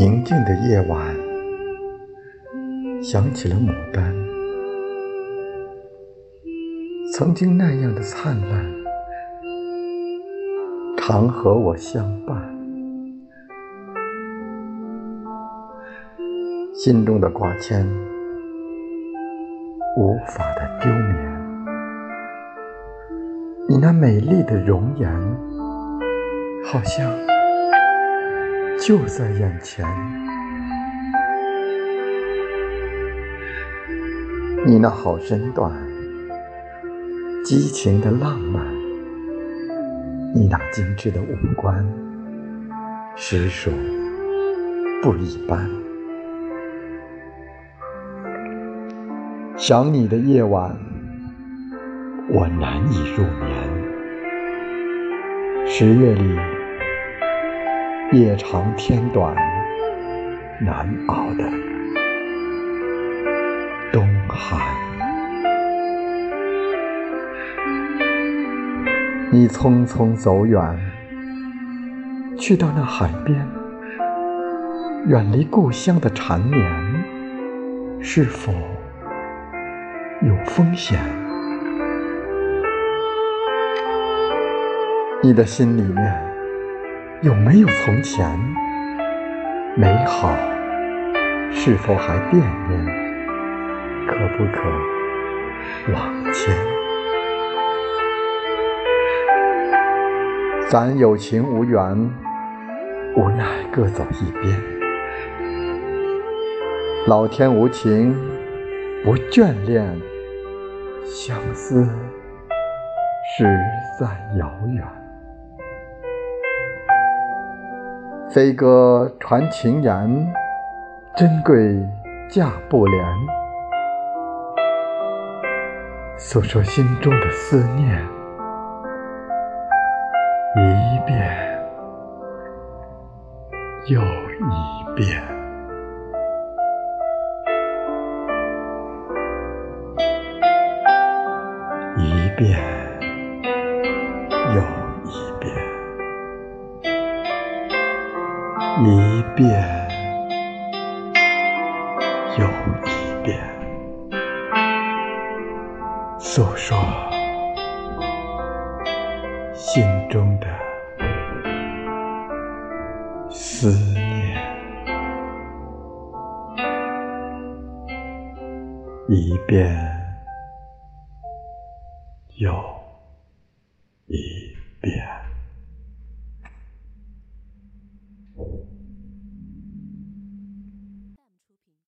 宁静的夜晚，想起了牡丹，曾经那样的灿烂，常和我相伴。心中的挂牵，无法的丢眠。你那美丽的容颜，好像就在眼前。你那好身段，激情的浪漫，你那精致的五官，实属不一般。想你的夜晚，我难以入眠。十月里，夜长天短，难熬的冬寒。你匆匆走远，去到那海边，远离故乡的缠绵，是否？有风险，你的心里面有没有从前美好？是否还惦念？可不可往前？咱有情无缘，无奈各走一边。老天无情，不眷恋。相思实在遥远，飞鸽传情言，珍贵价不廉。诉说心中的思念，一遍又一遍。一遍又一遍又一遍，诉说心中的思念，一遍。又一遍。